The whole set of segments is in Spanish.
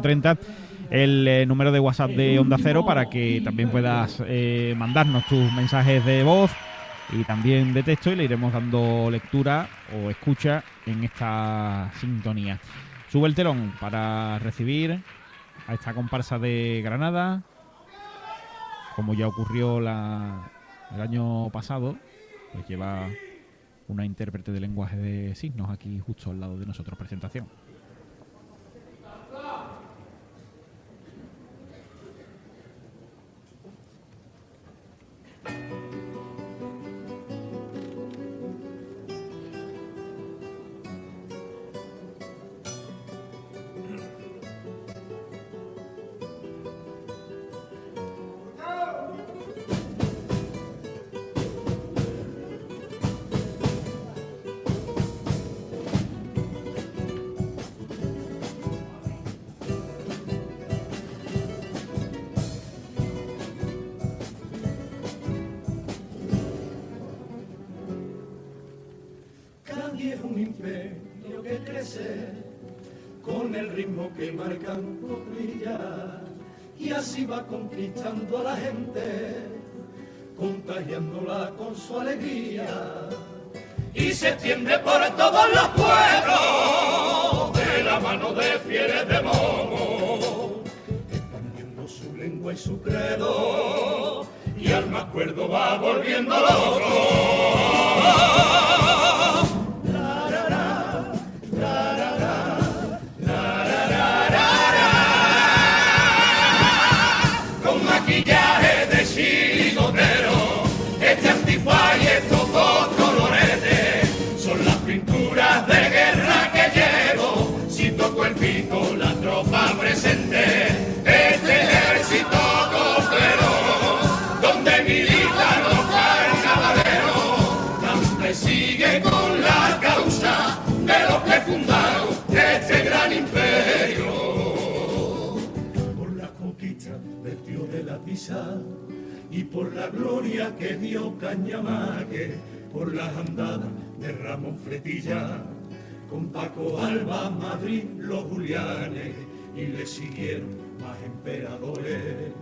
30 el eh, número de WhatsApp de Onda Cero para que también puedas eh, mandarnos tus mensajes de voz y también de texto y le iremos dando lectura o escucha en esta sintonía. Sube el telón para recibir a esta comparsa de Granada, como ya ocurrió la, el año pasado, pues lleva una intérprete de lenguaje de signos aquí justo al lado de nosotros. Presentación. Conquistando a la gente, contagiándola con su alegría. Y se extiende por todos los pueblos de la mano de fieles de momo, expandiendo su lengua y su credo, y al más cuerdo va volviendo loco. Y por la gloria que dio Cañamaque, por las andadas de Ramón Fletilla, con Paco Alba, Madrid, los Julianes, y le siguieron más emperadores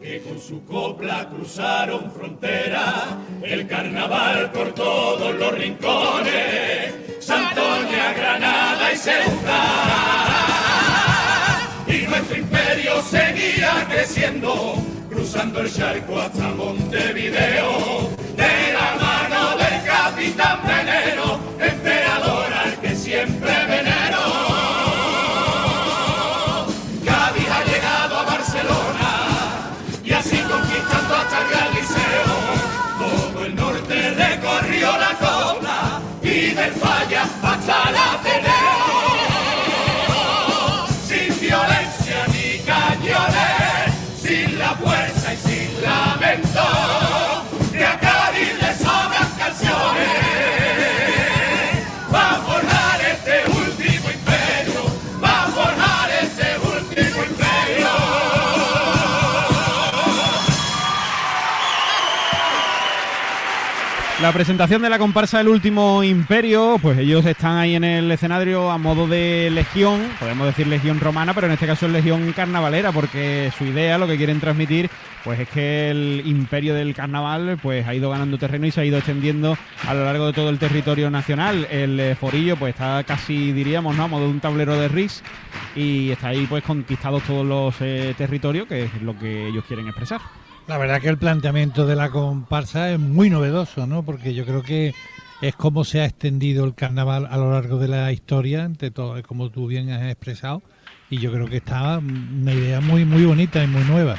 que con su copla cruzaron frontera, el carnaval por todos los rincones, Santoña, Granada y Ceuta. Y nuestro imperio seguía creciendo cruzando el charco hasta Montevideo, La presentación de la comparsa del último imperio, pues ellos están ahí en el escenario a modo de legión, podemos decir legión romana, pero en este caso es legión carnavalera, porque su idea, lo que quieren transmitir, pues es que el imperio del carnaval pues ha ido ganando terreno y se ha ido extendiendo a lo largo de todo el territorio nacional. El eh, forillo pues está casi, diríamos, ¿no? a modo de un tablero de RIS y está ahí pues conquistados todos los eh, territorios, que es lo que ellos quieren expresar. La verdad que el planteamiento de la comparsa es muy novedoso, ¿no? Porque yo creo que es como se ha extendido el carnaval a lo largo de la historia, entre todo, como tú bien has expresado. Y yo creo que está una idea muy muy bonita y muy nueva.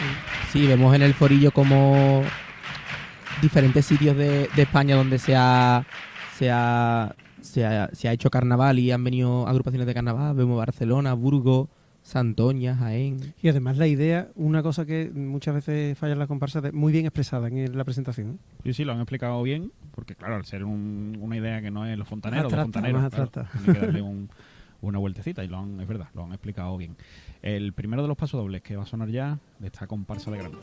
Sí, vemos en el forillo como diferentes sitios de, España donde se ha, se ha, se, ha, se ha hecho carnaval y han venido agrupaciones de carnaval. Vemos Barcelona, Burgos, Santoña, Jaén. Y además la idea, una cosa que muchas veces falla en la comparsa, muy bien expresada en la presentación. Sí, sí, lo han explicado bien, porque claro, al ser una idea que no es los fontaneros, los fontaneros, que darle una vueltecita y lo han, es verdad, lo han explicado bien. El primero de los pasos dobles que va a sonar ya de esta comparsa de Granada.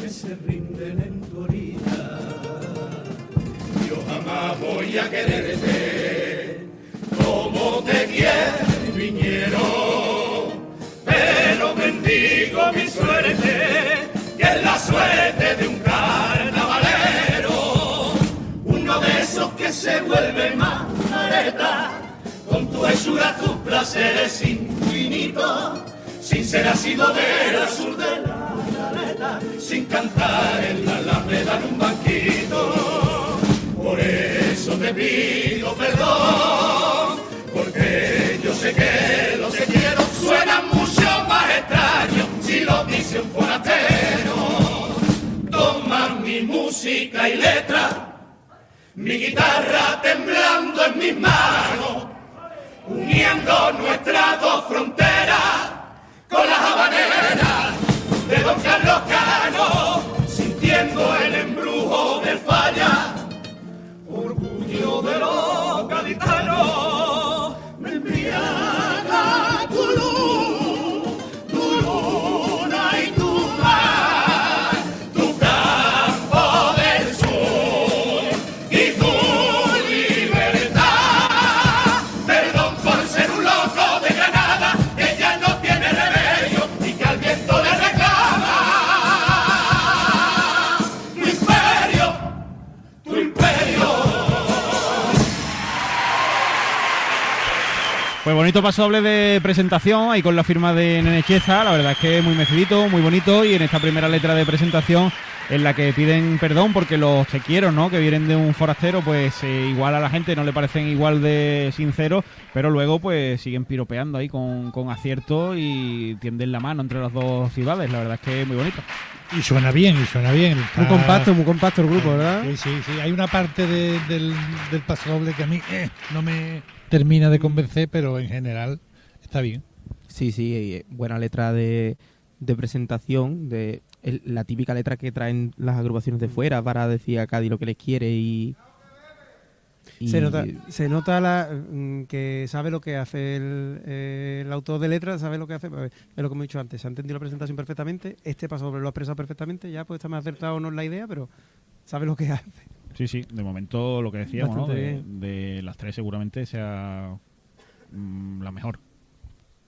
Que se rinden en tu orilla. Yo jamás voy a quererte como te quiere viñero, pero bendigo mi suerte, que es la suerte de un carnavalero, uno de esos que se vuelve más careta, con tu hechura, tus placeres infinitos, sin ser asido del sur de la caleta, sin cantar en la alameda en un banquito. Por eso te pido perdón, porque yo sé que lo que quiero suena mucho más extraño si lo dice un forastero. Toma mi música y letra, mi guitarra temblando en mis manos, uniendo nuestras dos fronteras con las habaneras de Don Carlos Cano, Pues bonito paso doble de presentación, ahí con la firma de Nene Chieza, la verdad es que muy mecidito, muy bonito, y en esta primera letra de presentación en la que piden perdón porque los tequieros, ¿no? Que vienen de un forastero, pues eh, igual a la gente no le parecen igual de sinceros, pero luego pues siguen piropeando ahí con, con acierto y tienden la mano entre las dos ciudades, la verdad es que es muy bonito. Y suena bien, y suena bien. Muy Está- compacto, muy compacto el grupo, ¿verdad? Sí, sí, sí. Hay una parte de- del, del paso doble que a mí eh, no me termina de convencer, pero en general está bien. Sí, sí, eh, buena letra de, de presentación, de el- la típica letra que traen las agrupaciones de fuera para decir a Cádiz lo que les quiere y... y- Se nota, se nota la, mm, que sabe lo que hace el, eh, el autor de letras, sabe lo que hace. pues, es lo que hemos dicho antes, se ha entendido la presentación perfectamente, este paso doble lo ha expresado perfectamente, ya pues está más acertado o no es la idea, pero sabe lo que hace. Sí, sí, de momento lo que decíamos, ¿no? De, las tres seguramente sea mm, la mejor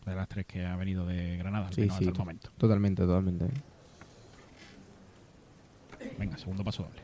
de las tres que ha venido de Granada, al Sí, menos sí. hasta el momento. Totalmente, totalmente. Venga, segundo paso doble.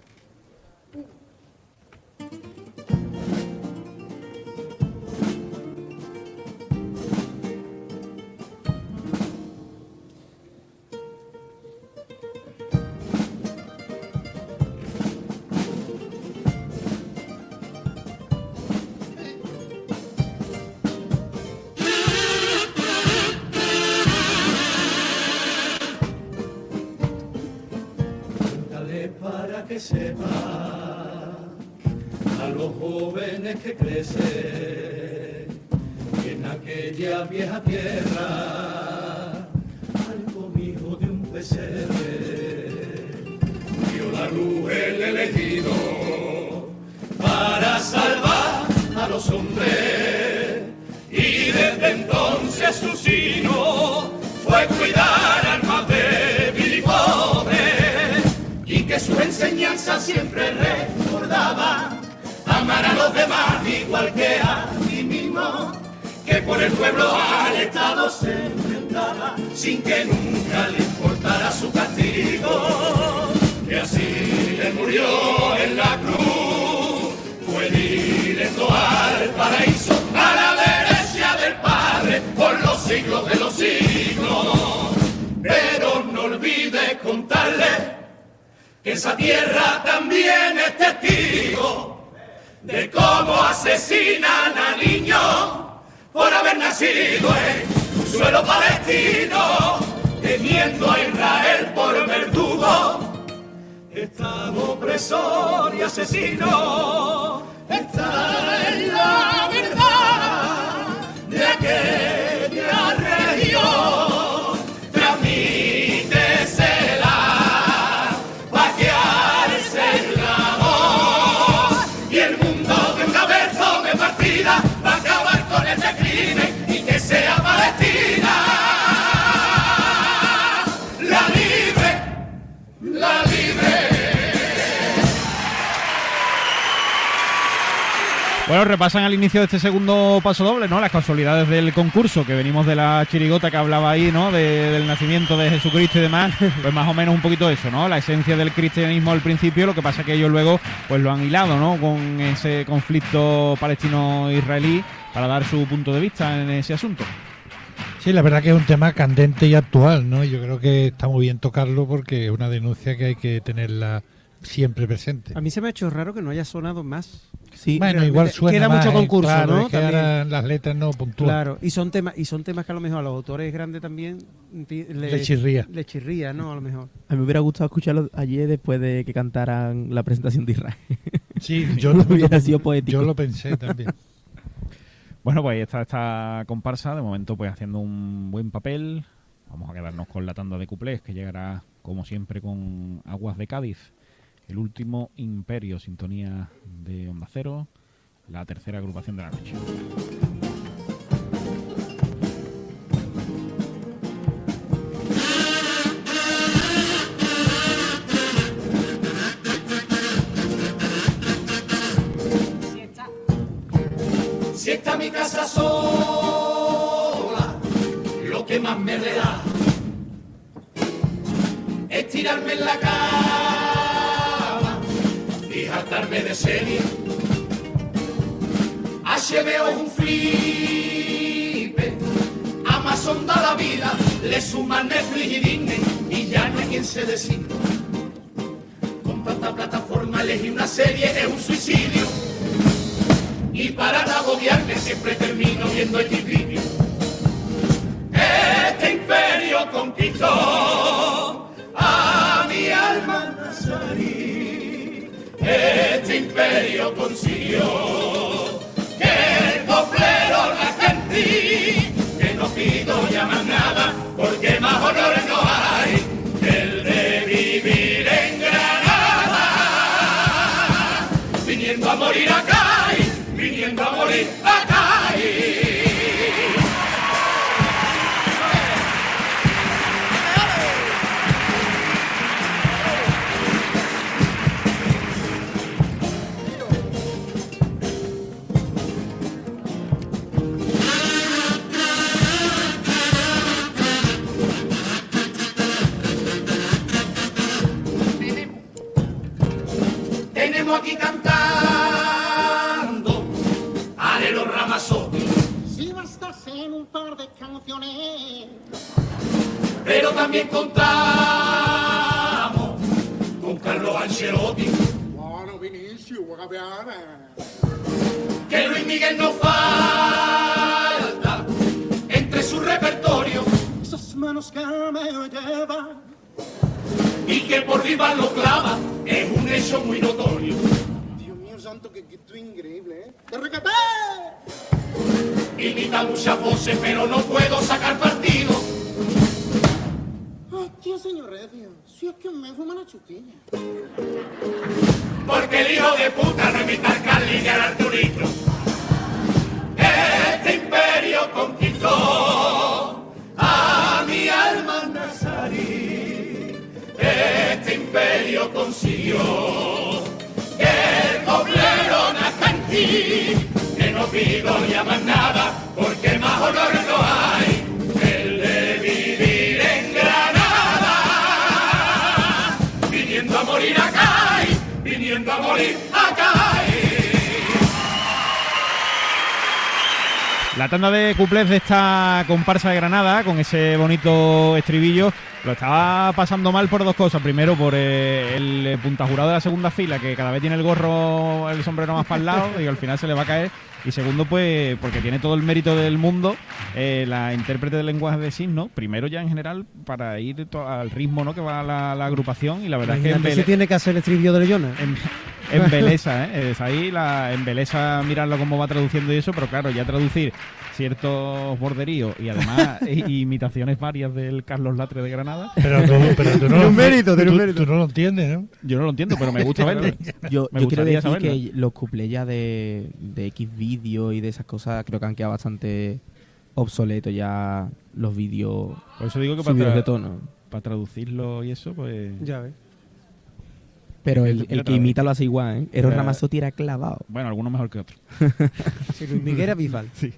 Que crecen que en aquella vieja tierra. Al comijo de un pesebre dio la luz el elegido para salvar a los hombres. Y desde entonces su sino fue cuidar al más débil y pobre y que su enseñanza siempre recordaba amar a los demás igual que a ti mismo que por el pueblo al Estado se enfrentaba sin que nunca le importara su castigo. Que así le murió en la cruz fue directo al paraíso a la derecha del Padre por los siglos de los siglos. Pero no olvides contarle que esa tierra también es testigo de cómo asesinan a niños por haber nacido en suelo palestino, teniendo a Israel por verdugo. Estado opresor y asesino Bueno, repasan al inicio de este segundo paso doble, ¿no? Las casualidades del concurso, que venimos de la chirigota que hablaba ahí, ¿no? De- del nacimiento de Jesucristo y demás. Pues más o menos un poquito eso, ¿no? La esencia del cristianismo al principio, lo que pasa que ellos luego pues lo han hilado, ¿no? Con ese conflicto palestino-israelí para dar su punto de vista en ese asunto. Sí, la verdad que es un tema candente y actual, ¿no? Yo creo que está muy bien tocarlo porque es una denuncia que hay que tenerla siempre presente. A mí se me ha hecho raro que no haya sonado más. Sí, Bueno, igual suena queda más, mucho concurso, Claro, ¿no? es que ahora las letras no puntúan. Claro, y son temas y son temas que a lo mejor a los autores grandes también Le chirría. le chirría, ¿no? A lo mejor. a mí me hubiera gustado escucharlo ayer después de que cantaran la presentación de Israel. Sí, yo lo, Hubiera sido poético. yo lo pensé también. Bueno, pues ahí está esta comparsa, de momento pues haciendo un buen papel. Vamos a quedarnos con la tanda de cuplés, que llegará como siempre con Aguas de Cádiz. El último imperio, sintonía de Onda Cero, la tercera agrupación de la noche. Si está mi casa sola, lo que más me relaja es HBO es un flipe, Amazon da la vida, le suman Netflix y Disney y ya no hay quien se decide. Con tanta plataforma elegir una serie es un suicidio. Y para no agobiarme siempre termino viendo vídeo. Este imperio conquistó imperio consiguió que el coplero la cantí. Que no pido ya más nada porque más honores no hay que el de vivir en Granada viniendo a morir acá, y viniendo a morir acá. Que no falta entre su repertorio esas manos que me llevan, y que por viva lo clava es un hecho muy notorio. Dios mío santo, que, que tú increíble, ¿eh? ¡De recaté! Imita muchas voces, pero no puedo sacar partido. Hostia, señor Recio, si es que me fuma la chutilla. Porque el hijo de puta no imita al Carly ni al Arturito. Conquistó a mi alma nazarí. Este imperio consiguió que el coblero nazca en ti. Que no pido ya más nada, porque más honor no hay La tanda de cuplés de esta comparsa de Granada, con ese bonito estribillo, lo estaba pasando mal por dos cosas. Primero, por eh, el punta jurado de la segunda fila, que cada vez tiene el gorro, el sombrero más para el lado y al final se le va a caer. Y segundo, pues porque tiene todo el mérito del mundo eh, la intérprete del lenguaje de signos, primero ya en general, para ir al ritmo ¿no? que va la, la agrupación. Y la verdad es que si tiene que hacer el estribillo de Leona. En, embelesa, ¿eh? Es ahí la embelesa mirarlo cómo va traduciendo y eso, pero claro, ya traducir ciertos borderíos y además imitaciones varias del Carlos Latre de Granada, Pero tú, pero tú no, lo- un mérito, tiene un tú- mérito. tú no lo entiendes, ¿no? yo no lo entiendo, pero me gusta verlo. Yo, Me yo quiero decir saberlo. que los cuplés ya de, de X vídeos y de esas cosas creo que han quedado bastante obsoletos ya los vídeos Por eso digo que para, tra- de tono. para traducirlo y eso, pues... Ya ves. Pero el, el que imita lo hace igual, ¿eh? Eros. Ramazzotti era clavado. Bueno, algunos mejor que otros. Si Luis Miguel era Bisbal. Sí.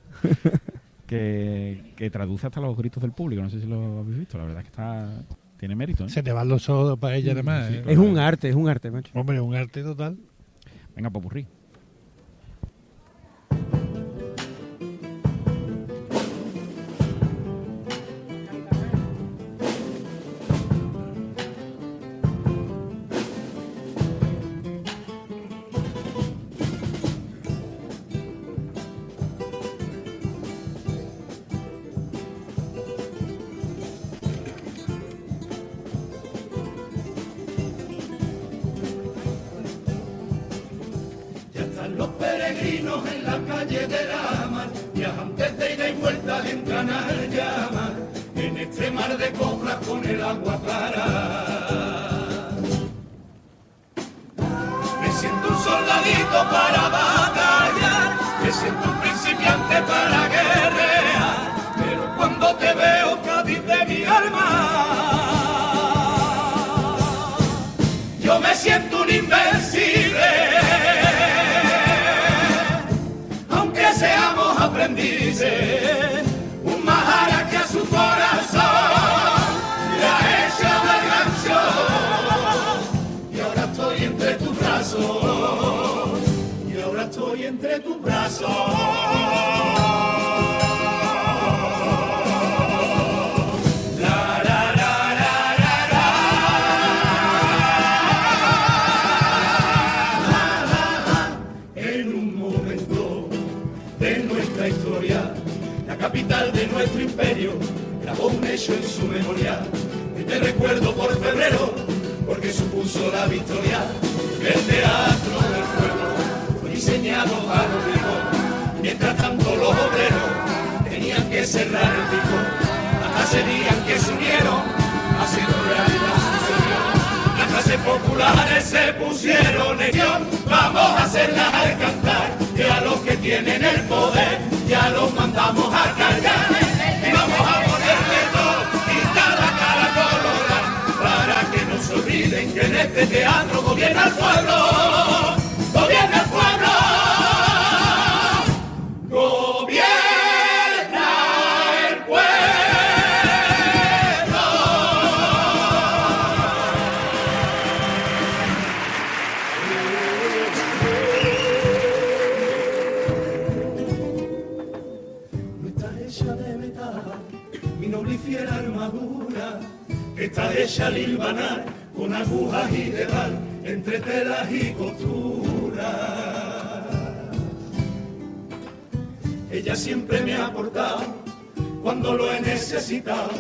que, que traduce hasta los gritos del público. No sé si lo habéis visto. La verdad es que está tiene mérito. ¿eh? Se te van los ojos para ella además. sí, ¿eh? Es un arte, es un arte, macho. Hombre, un arte total. Venga, popurrí. Peregrinos en la calle de la mar, viajantes de ida y vuelta entran al llamar, en este mar de coplas con el agua clara. Me siento un soldadito para batallar, me siento un principiante para guerrear, pero cuando te veo Cádiz de mi alma, yo me siento un invencible. Nuestra historia, la capital de nuestro imperio grabó un hecho en su memoria. Y te recuerdo por febrero, porque supuso la victoria. Mientras tanto los obreros tenían que cerrar el pico. Hasta ese día que se unieron, haciendo realidad su. Las clases populares se pusieron en guion, vamos a hacerlas al cantar, que a los que tienen el poder ya los mandamos a callar. Y vamos a ponerle todo y cada cara colorada, para que no se olviden que en este teatro gobierna el pueblo, entre telas y costuras. Ella siempre me ha aportado, cuando lo he necesitado,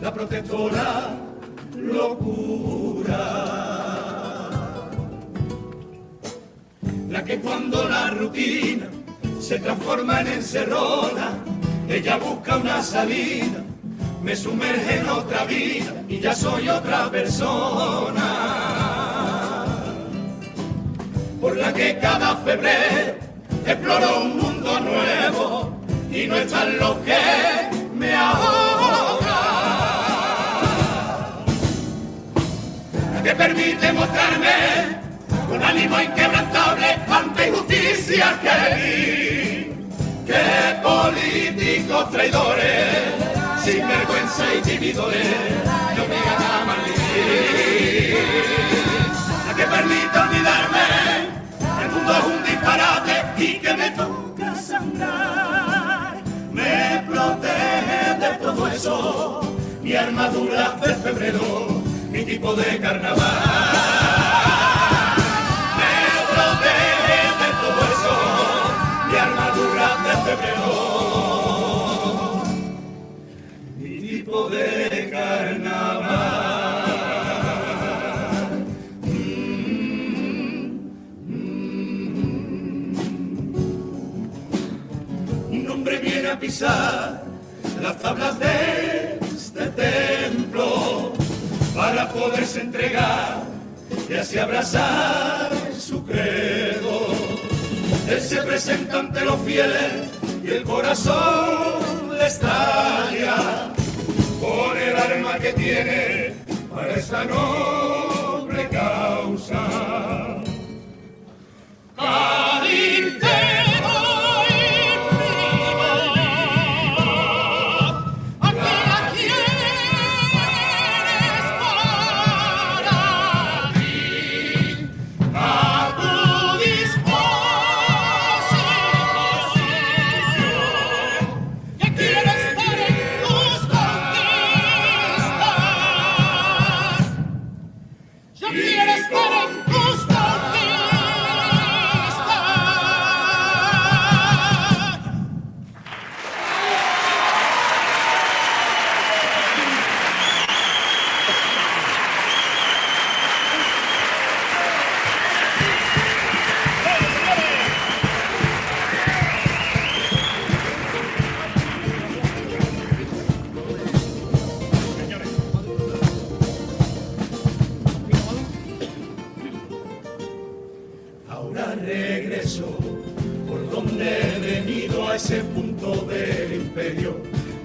la protectora locura. la que cuando la rutina se transforma en encerrona, ella busca una salida, me sumerge en otra vida y ya soy otra persona. Por la que cada febrero exploro un mundo nuevo y no están los que me ahogan. La que permite mostrarme con ánimo inquebrantable ante injusticias que vi, que políticos traidores, sin vergüenza y vividores, me obligan a malvivir. La que permite me protege de todo eso, mi armadura de febrero, mi tipo de carnaval. Me protege de todo eso, mi armadura de febrero, mi tipo de carnaval. Hombre viene a pisar las tablas de este templo para poderse entregar y así abrazar su credo. Él se presenta ante los fieles y el corazón le estalla por el alma que tiene para esta noble causa. Cádiz donde he venido a ese punto del imperio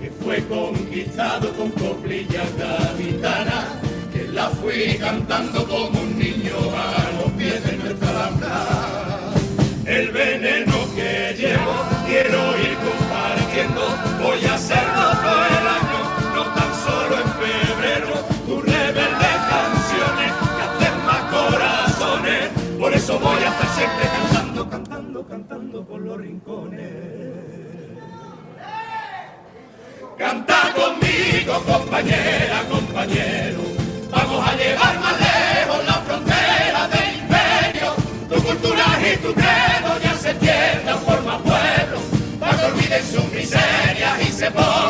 que fue conquistado con coplillas gaditanas que la fui cantando como un niño a los pies de nuestra alhambra. El veneno que llevo quiero ir compartiendo, voy a hacerlo todo el año, rincones. Canta conmigo, compañera, compañero. Vamos a llevar más lejos la frontera del imperio. Tu cultura y tu credo ya se extiendan por más pueblos. Para que olviden sus miserias y se pongan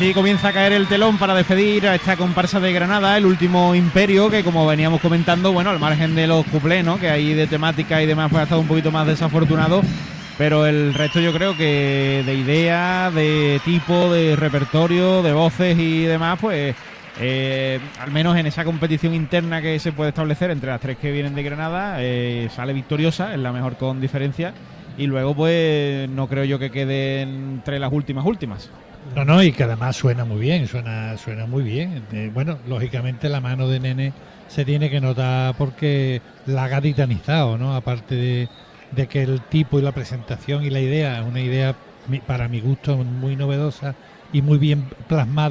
así comienza a caer el telón para despedir a esta comparsa de Granada, el último imperio, que como veníamos comentando, bueno, al margen de los cuplés, ¿no? Que hay de temática y demás, pues ha estado un poquito más desafortunado. Pero el resto yo creo que de idea, de tipo, de repertorio, de voces y demás, pues eh, al menos en esa competición interna que se puede establecer entre las tres que vienen de Granada, eh, sale victoriosa, es la mejor con diferencia. Y luego, pues, no creo yo que quede entre las últimas últimas. No, no, y que además suena muy bien, suena, suena muy bien. Eh, bueno, lógicamente la mano de Nene se tiene que notar porque la ha gaditanizado, ¿no? Aparte de, de que el tipo y la presentación y la idea una idea, para mi gusto, muy novedosa y muy bien plasmada